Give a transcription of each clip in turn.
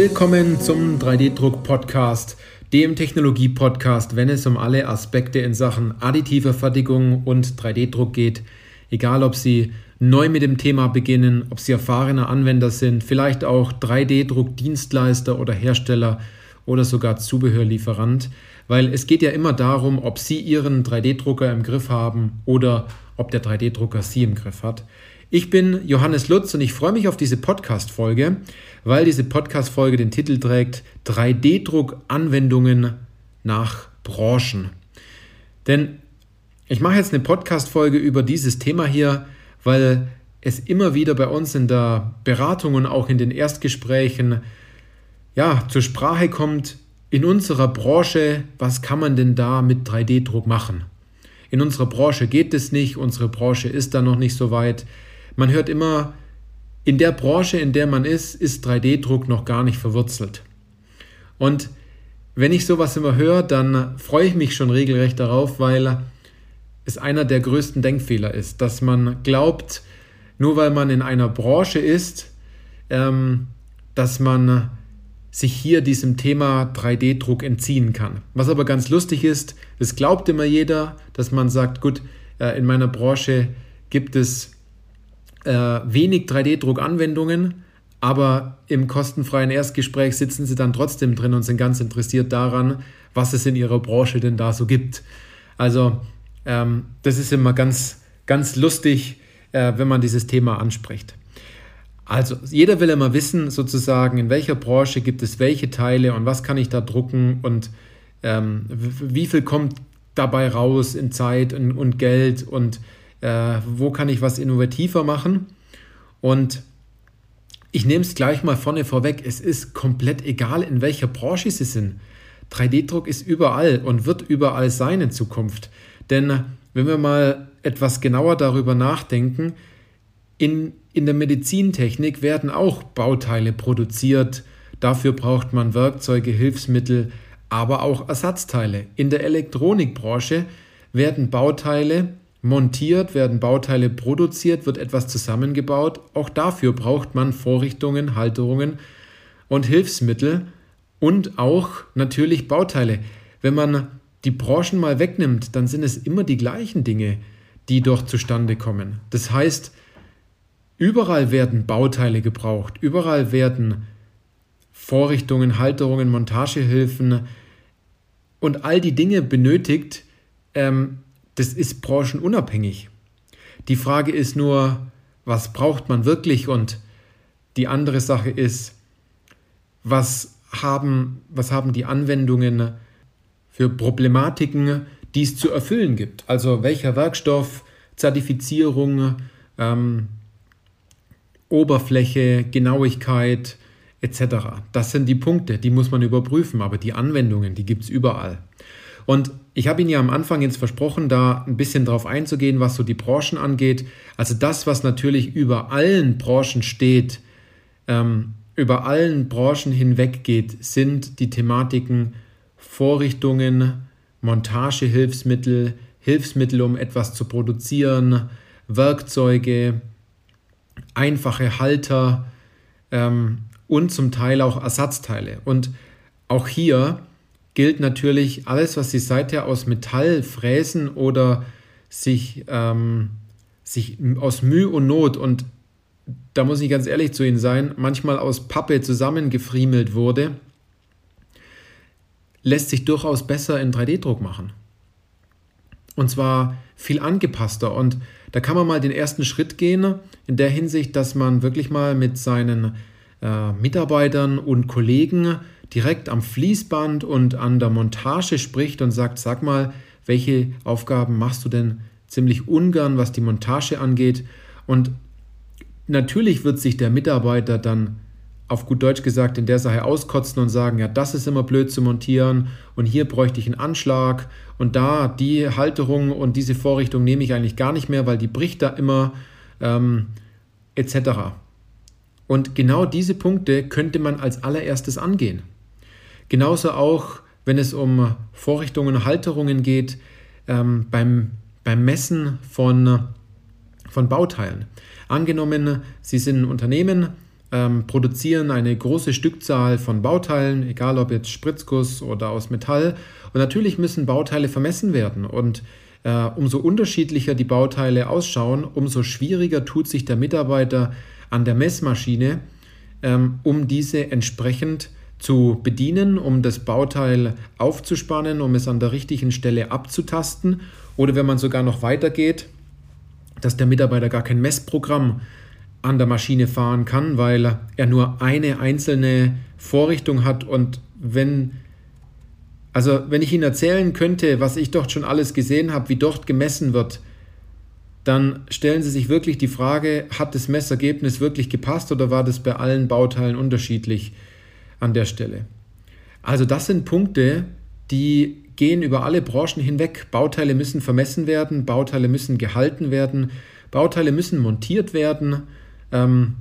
Willkommen zum 3D-Druck-Podcast, dem Technologie-Podcast, wenn es um alle Aspekte in Sachen additiver Fertigung und 3D-Druck geht. Egal, ob Sie neu mit dem Thema beginnen, ob Sie erfahrene Anwender sind, vielleicht auch 3D-Druck-Dienstleister oder Hersteller oder sogar Zubehörlieferant, weil es geht ja immer darum, ob Sie Ihren 3D-Drucker im Griff haben oder ob der 3D-Drucker Sie im Griff hat. Ich bin Johannes Lutz und ich freue mich auf diese Podcast-Folge, weil diese Podcast-Folge den Titel trägt 3D-Druck-Anwendungen nach Branchen. Denn ich mache jetzt eine Podcast-Folge über dieses Thema hier, weil es immer wieder bei uns in der Beratung und auch in den Erstgesprächen ja, zur Sprache kommt, in unserer Branche, was kann man denn da mit 3D-Druck machen? In unserer Branche geht es nicht, unsere Branche ist da noch nicht so weit. Man hört immer, in der Branche, in der man ist, ist 3D-Druck noch gar nicht verwurzelt. Und wenn ich sowas immer höre, dann freue ich mich schon regelrecht darauf, weil es einer der größten Denkfehler ist, dass man glaubt, nur weil man in einer Branche ist, ähm, dass man sich hier diesem Thema 3D-Druck entziehen kann. Was aber ganz lustig ist, es glaubt immer jeder, dass man sagt, gut, äh, in meiner Branche gibt es äh, wenig 3D-Druck-Anwendungen, aber im kostenfreien Erstgespräch sitzen sie dann trotzdem drin und sind ganz interessiert daran, was es in ihrer Branche denn da so gibt. Also ähm, das ist immer ganz, ganz lustig, äh, wenn man dieses Thema anspricht. Also jeder will immer wissen, sozusagen, in welcher Branche gibt es welche Teile und was kann ich da drucken und ähm, wie viel kommt dabei raus in Zeit und, und Geld und äh, wo kann ich was innovativer machen. Und ich nehme es gleich mal vorne vorweg, es ist komplett egal, in welcher Branche Sie sind. 3D-Druck ist überall und wird überall sein in Zukunft. Denn wenn wir mal etwas genauer darüber nachdenken, in, in der Medizintechnik werden auch Bauteile produziert. Dafür braucht man Werkzeuge, Hilfsmittel, aber auch Ersatzteile. In der Elektronikbranche werden Bauteile montiert, werden Bauteile produziert, wird etwas zusammengebaut. Auch dafür braucht man Vorrichtungen, Halterungen und Hilfsmittel und auch natürlich Bauteile. Wenn man die Branchen mal wegnimmt, dann sind es immer die gleichen Dinge, die dort zustande kommen. Das heißt, überall werden Bauteile gebraucht, überall werden Vorrichtungen, Halterungen, Montagehilfen und all die Dinge benötigt, ähm, das ist branchenunabhängig. Die Frage ist nur, was braucht man wirklich? Und die andere Sache ist, was haben, was haben die Anwendungen für Problematiken, die es zu erfüllen gibt? Also welcher Werkstoff, Zertifizierung, ähm, Oberfläche, Genauigkeit etc. Das sind die Punkte, die muss man überprüfen, aber die Anwendungen, die gibt es überall. Und ich habe Ihnen ja am Anfang jetzt versprochen, da ein bisschen drauf einzugehen, was so die Branchen angeht. Also das, was natürlich über allen Branchen steht, ähm, über allen Branchen hinweg geht, sind die Thematiken Vorrichtungen, Montagehilfsmittel, Hilfsmittel, um etwas zu produzieren, Werkzeuge, einfache Halter ähm, und zum Teil auch Ersatzteile. Und auch hier gilt natürlich alles, was Sie seither aus Metall fräsen oder sich, ähm, sich aus Mühe und Not und da muss ich ganz ehrlich zu Ihnen sein, manchmal aus Pappe zusammengefriemelt wurde, lässt sich durchaus besser in 3D-Druck machen. Und zwar viel angepasster. Und da kann man mal den ersten Schritt gehen, in der Hinsicht, dass man wirklich mal mit seinen äh, Mitarbeitern und Kollegen direkt am Fließband und an der Montage spricht und sagt, sag mal, welche Aufgaben machst du denn ziemlich ungern, was die Montage angeht? Und natürlich wird sich der Mitarbeiter dann auf gut Deutsch gesagt in der Sache auskotzen und sagen, ja, das ist immer blöd zu montieren und hier bräuchte ich einen Anschlag und da die Halterung und diese Vorrichtung nehme ich eigentlich gar nicht mehr, weil die bricht da immer ähm, etc. Und genau diese Punkte könnte man als allererstes angehen. Genauso auch, wenn es um Vorrichtungen Halterungen geht, ähm, beim, beim Messen von, von Bauteilen. Angenommen, Sie sind ein Unternehmen, ähm, produzieren eine große Stückzahl von Bauteilen, egal ob jetzt Spritzguss oder aus Metall. Und natürlich müssen Bauteile vermessen werden. Und äh, umso unterschiedlicher die Bauteile ausschauen, umso schwieriger tut sich der Mitarbeiter an der Messmaschine, ähm, um diese entsprechend zu bedienen, um das Bauteil aufzuspannen, um es an der richtigen Stelle abzutasten. Oder wenn man sogar noch weitergeht, dass der Mitarbeiter gar kein Messprogramm an der Maschine fahren kann, weil er nur eine einzelne Vorrichtung hat und wenn also wenn ich Ihnen erzählen könnte, was ich dort schon alles gesehen habe, wie dort gemessen wird, dann stellen Sie sich wirklich die Frage, hat das Messergebnis wirklich gepasst oder war das bei allen Bauteilen unterschiedlich an der Stelle? Also das sind Punkte, die gehen über alle Branchen hinweg. Bauteile müssen vermessen werden, Bauteile müssen gehalten werden, Bauteile müssen montiert werden ähm,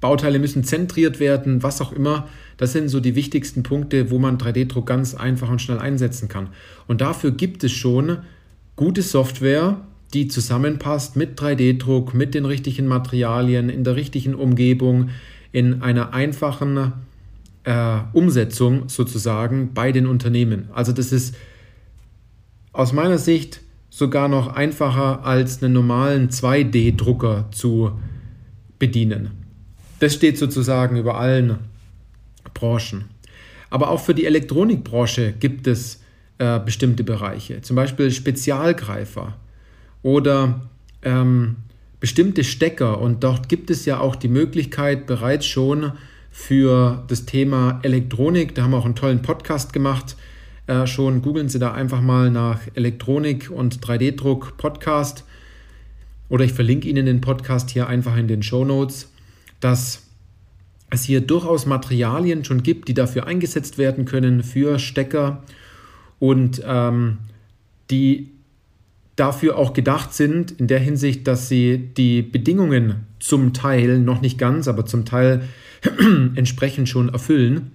Bauteile müssen zentriert werden, was auch immer. Das sind so die wichtigsten Punkte, wo man 3D-Druck ganz einfach und schnell einsetzen kann. Und dafür gibt es schon gute Software, die zusammenpasst mit 3D-Druck, mit den richtigen Materialien, in der richtigen Umgebung, in einer einfachen äh, Umsetzung sozusagen bei den Unternehmen. Also das ist aus meiner Sicht sogar noch einfacher als einen normalen 2D-Drucker zu bedienen. Das steht sozusagen über allen Branchen. Aber auch für die Elektronikbranche gibt es äh, bestimmte Bereiche, zum Beispiel Spezialgreifer oder ähm, bestimmte Stecker. Und dort gibt es ja auch die Möglichkeit bereits schon für das Thema Elektronik. Da haben wir auch einen tollen Podcast gemacht. Äh, schon googeln Sie da einfach mal nach Elektronik und 3D-Druck Podcast. Oder ich verlinke Ihnen den Podcast hier einfach in den Show Notes, dass es hier durchaus Materialien schon gibt, die dafür eingesetzt werden können für Stecker und ähm, die dafür auch gedacht sind, in der Hinsicht, dass sie die Bedingungen zum Teil, noch nicht ganz, aber zum Teil entsprechend schon erfüllen.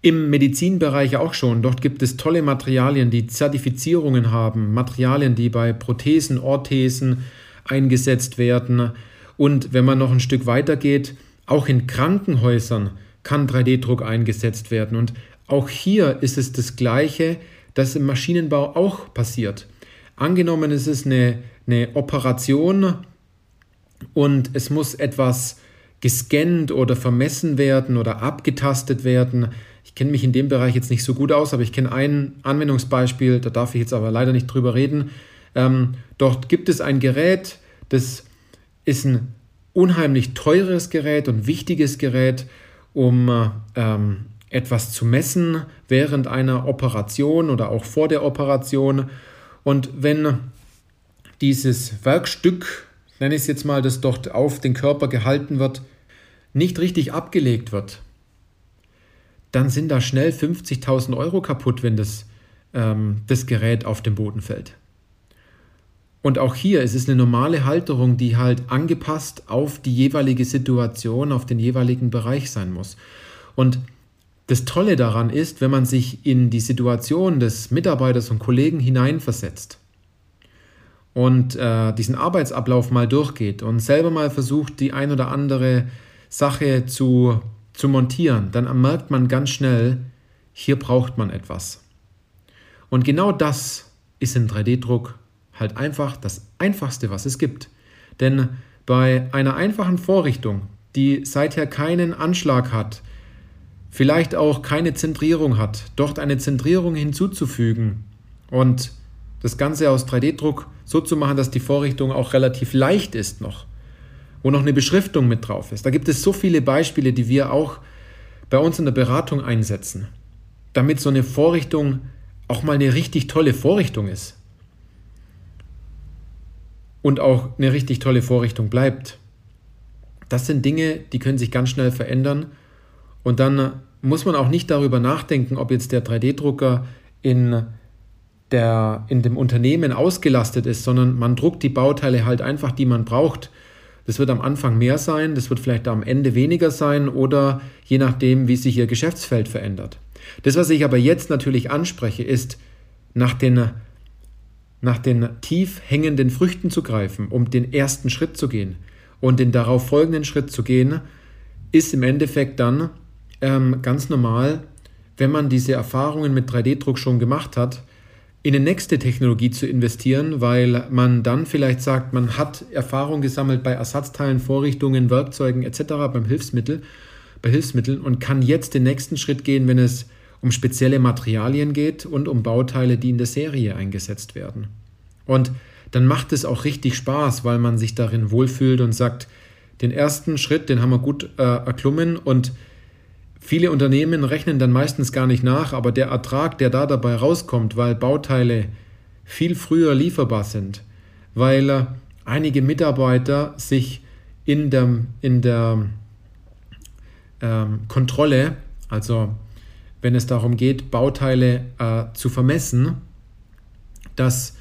Im Medizinbereich auch schon. Dort gibt es tolle Materialien, die Zertifizierungen haben, Materialien, die bei Prothesen, Orthesen eingesetzt werden. Und wenn man noch ein Stück weiter geht, auch in Krankenhäusern kann 3D-Druck eingesetzt werden. Und auch hier ist es das Gleiche, das im Maschinenbau auch passiert. Angenommen, es ist eine, eine Operation und es muss etwas gescannt oder vermessen werden oder abgetastet werden, ich kenne mich in dem Bereich jetzt nicht so gut aus, aber ich kenne ein Anwendungsbeispiel, da darf ich jetzt aber leider nicht drüber reden. Ähm, dort gibt es ein Gerät, das ist ein unheimlich teures Gerät und wichtiges Gerät, um ähm, etwas zu messen während einer Operation oder auch vor der Operation. Und wenn dieses Werkstück, nenne ich es jetzt mal, das dort auf den Körper gehalten wird, nicht richtig abgelegt wird, dann sind da schnell 50.000 Euro kaputt, wenn das, ähm, das Gerät auf den Boden fällt. Und auch hier ist es eine normale Halterung, die halt angepasst auf die jeweilige Situation, auf den jeweiligen Bereich sein muss. Und das Tolle daran ist, wenn man sich in die Situation des Mitarbeiters und Kollegen hineinversetzt und äh, diesen Arbeitsablauf mal durchgeht und selber mal versucht, die ein oder andere Sache zu zu montieren, dann merkt man ganz schnell, hier braucht man etwas. Und genau das ist in 3D-Druck halt einfach das Einfachste, was es gibt. Denn bei einer einfachen Vorrichtung, die seither keinen Anschlag hat, vielleicht auch keine Zentrierung hat, dort eine Zentrierung hinzuzufügen und das Ganze aus 3D-Druck so zu machen, dass die Vorrichtung auch relativ leicht ist noch, wo noch eine Beschriftung mit drauf ist. Da gibt es so viele Beispiele, die wir auch bei uns in der Beratung einsetzen, damit so eine Vorrichtung auch mal eine richtig tolle Vorrichtung ist. Und auch eine richtig tolle Vorrichtung bleibt. Das sind Dinge, die können sich ganz schnell verändern. Und dann muss man auch nicht darüber nachdenken, ob jetzt der 3D-Drucker in der, in dem Unternehmen ausgelastet ist, sondern man druckt die Bauteile halt einfach, die man braucht. Das wird am Anfang mehr sein, das wird vielleicht am Ende weniger sein oder je nachdem, wie sich Ihr Geschäftsfeld verändert. Das, was ich aber jetzt natürlich anspreche, ist, nach den, nach den tief hängenden Früchten zu greifen, um den ersten Schritt zu gehen und den darauf folgenden Schritt zu gehen ist im Endeffekt dann ähm, ganz normal, wenn man diese Erfahrungen mit 3D-Druck schon gemacht hat, in eine nächste Technologie zu investieren, weil man dann vielleicht sagt, man hat Erfahrung gesammelt bei Ersatzteilen, Vorrichtungen, Werkzeugen etc. beim Hilfsmittel, bei Hilfsmitteln und kann jetzt den nächsten Schritt gehen, wenn es um spezielle Materialien geht und um Bauteile, die in der Serie eingesetzt werden. Und dann macht es auch richtig Spaß, weil man sich darin wohlfühlt und sagt, den ersten Schritt, den haben wir gut äh, erklommen und Viele Unternehmen rechnen dann meistens gar nicht nach, aber der Ertrag, der da dabei rauskommt, weil Bauteile viel früher lieferbar sind, weil äh, einige Mitarbeiter sich in der, in der ähm, Kontrolle, also wenn es darum geht, Bauteile äh, zu vermessen, dass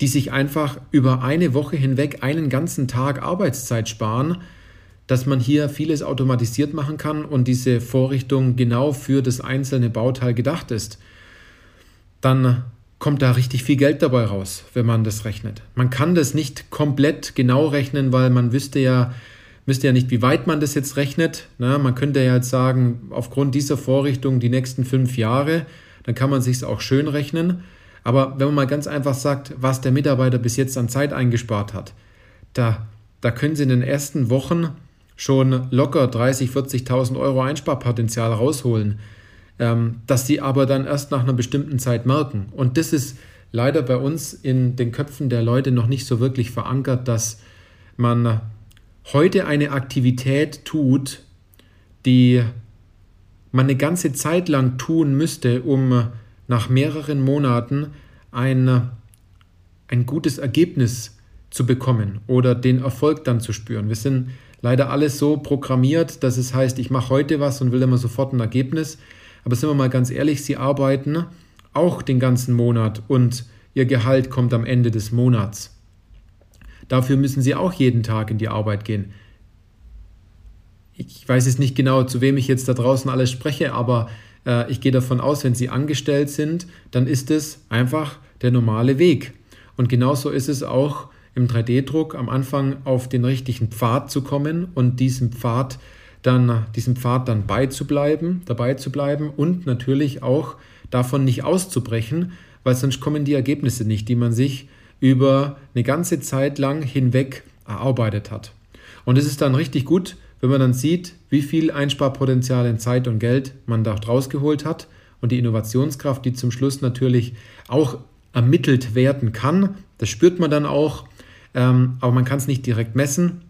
die sich einfach über eine Woche hinweg einen ganzen Tag Arbeitszeit sparen, dass man hier vieles automatisiert machen kann und diese Vorrichtung genau für das einzelne Bauteil gedacht ist, dann kommt da richtig viel Geld dabei raus, wenn man das rechnet. Man kann das nicht komplett genau rechnen, weil man wüsste ja, müsste ja nicht, wie weit man das jetzt rechnet. Na, man könnte ja jetzt sagen, aufgrund dieser Vorrichtung die nächsten fünf Jahre, dann kann man sich auch schön rechnen. Aber wenn man mal ganz einfach sagt, was der Mitarbeiter bis jetzt an Zeit eingespart hat, da, da können Sie in den ersten Wochen schon locker 30.000, 40.000 Euro Einsparpotenzial rausholen, ähm, dass sie aber dann erst nach einer bestimmten Zeit merken. Und das ist leider bei uns in den Köpfen der Leute noch nicht so wirklich verankert, dass man heute eine Aktivität tut, die man eine ganze Zeit lang tun müsste, um nach mehreren Monaten ein, ein gutes Ergebnis zu bekommen oder den Erfolg dann zu spüren. Wir sind leider alles so programmiert, dass es heißt, ich mache heute was und will immer sofort ein Ergebnis. Aber sind wir mal ganz ehrlich, sie arbeiten auch den ganzen Monat und ihr Gehalt kommt am Ende des Monats. Dafür müssen sie auch jeden Tag in die Arbeit gehen. Ich weiß jetzt nicht genau, zu wem ich jetzt da draußen alles spreche, aber äh, ich gehe davon aus, wenn sie angestellt sind, dann ist es einfach der normale Weg. Und genauso ist es auch im 3D-Druck am Anfang auf den richtigen Pfad zu kommen und diesem Pfad dann, diesem Pfad dann beizubleiben, dabei zu bleiben und natürlich auch davon nicht auszubrechen, weil sonst kommen die Ergebnisse nicht, die man sich über eine ganze Zeit lang hinweg erarbeitet hat. Und es ist dann richtig gut, wenn man dann sieht, wie viel Einsparpotenzial in Zeit und Geld man da rausgeholt hat und die Innovationskraft, die zum Schluss natürlich auch ermittelt werden kann. Das spürt man dann auch ähm, aber man kann es nicht direkt messen.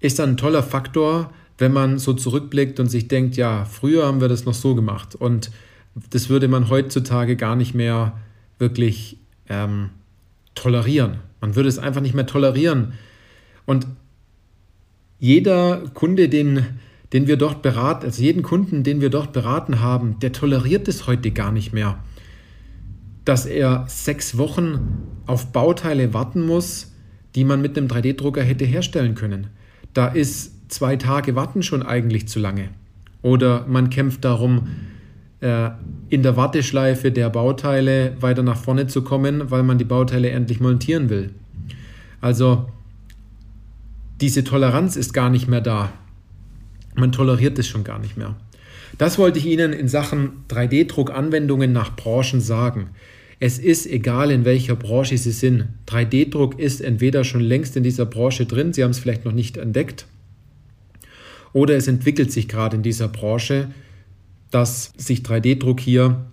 Ist dann ein toller Faktor, wenn man so zurückblickt und sich denkt, ja, früher haben wir das noch so gemacht und das würde man heutzutage gar nicht mehr wirklich ähm, tolerieren. Man würde es einfach nicht mehr tolerieren. Und jeder Kunde, den, den wir dort beraten, also jeden Kunden, den wir dort beraten haben, der toleriert es heute gar nicht mehr dass er sechs Wochen auf Bauteile warten muss, die man mit einem 3D-Drucker hätte herstellen können. Da ist zwei Tage Warten schon eigentlich zu lange. Oder man kämpft darum, äh, in der Warteschleife der Bauteile weiter nach vorne zu kommen, weil man die Bauteile endlich montieren will. Also diese Toleranz ist gar nicht mehr da. Man toleriert es schon gar nicht mehr. Das wollte ich Ihnen in Sachen 3D-Druck-Anwendungen nach Branchen sagen. Es ist egal, in welcher Branche Sie sind. 3D-Druck ist entweder schon längst in dieser Branche drin, Sie haben es vielleicht noch nicht entdeckt, oder es entwickelt sich gerade in dieser Branche, dass sich 3D-Druck hier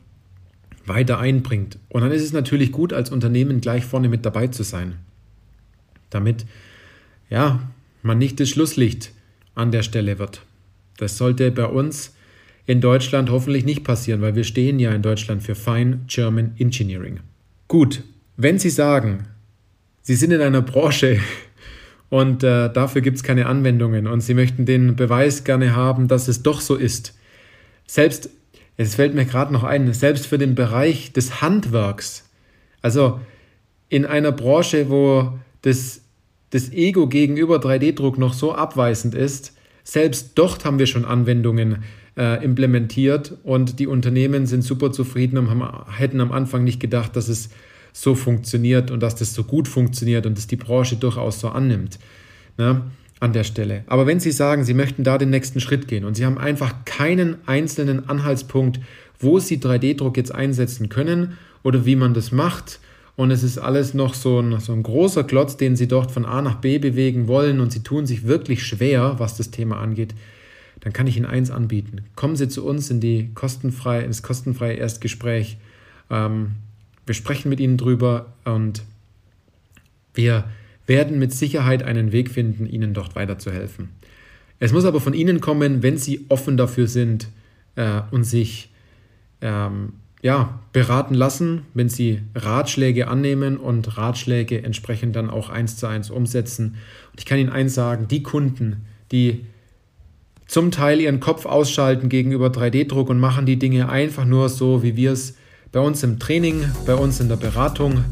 weiter einbringt. Und dann ist es natürlich gut, als Unternehmen gleich vorne mit dabei zu sein, damit ja, man nicht das Schlusslicht an der Stelle wird. Das sollte bei uns in Deutschland hoffentlich nicht passieren, weil wir stehen ja in Deutschland für Fine German Engineering. Gut, wenn Sie sagen, Sie sind in einer Branche und äh, dafür gibt es keine Anwendungen und Sie möchten den Beweis gerne haben, dass es doch so ist, selbst, es fällt mir gerade noch ein, selbst für den Bereich des Handwerks, also in einer Branche, wo das, das Ego gegenüber 3D-Druck noch so abweisend ist, selbst dort haben wir schon Anwendungen, äh, implementiert und die Unternehmen sind super zufrieden und haben, hätten am Anfang nicht gedacht, dass es so funktioniert und dass das so gut funktioniert und dass die Branche durchaus so annimmt. Ne? an der Stelle. Aber wenn Sie sagen, Sie möchten da den nächsten Schritt gehen und Sie haben einfach keinen einzelnen Anhaltspunkt, wo Sie 3D-Druck jetzt einsetzen können oder wie man das macht, und es ist alles noch so ein, so ein großer Klotz, den Sie dort von A nach B bewegen wollen und Sie tun sich wirklich schwer, was das Thema angeht, dann kann ich Ihnen eins anbieten. Kommen Sie zu uns in die kostenfrei, ins kostenfreie Erstgespräch. Ähm, wir sprechen mit Ihnen drüber und wir werden mit Sicherheit einen Weg finden, Ihnen dort weiterzuhelfen. Es muss aber von Ihnen kommen, wenn Sie offen dafür sind äh, und sich ähm, ja, beraten lassen, wenn Sie Ratschläge annehmen und Ratschläge entsprechend dann auch eins zu eins umsetzen. Und ich kann Ihnen eins sagen, die Kunden, die zum Teil ihren Kopf ausschalten gegenüber 3D-Druck und machen die Dinge einfach nur so, wie wir es bei uns im Training, bei uns in der Beratung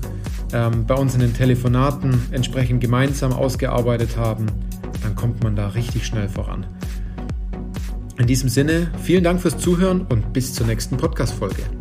ähm, bei uns in den Telefonaten entsprechend gemeinsam ausgearbeitet haben, dann kommt man da richtig schnell voran. In diesem Sinne, vielen Dank fürs Zuhören und bis zur nächsten Podcast-Folge.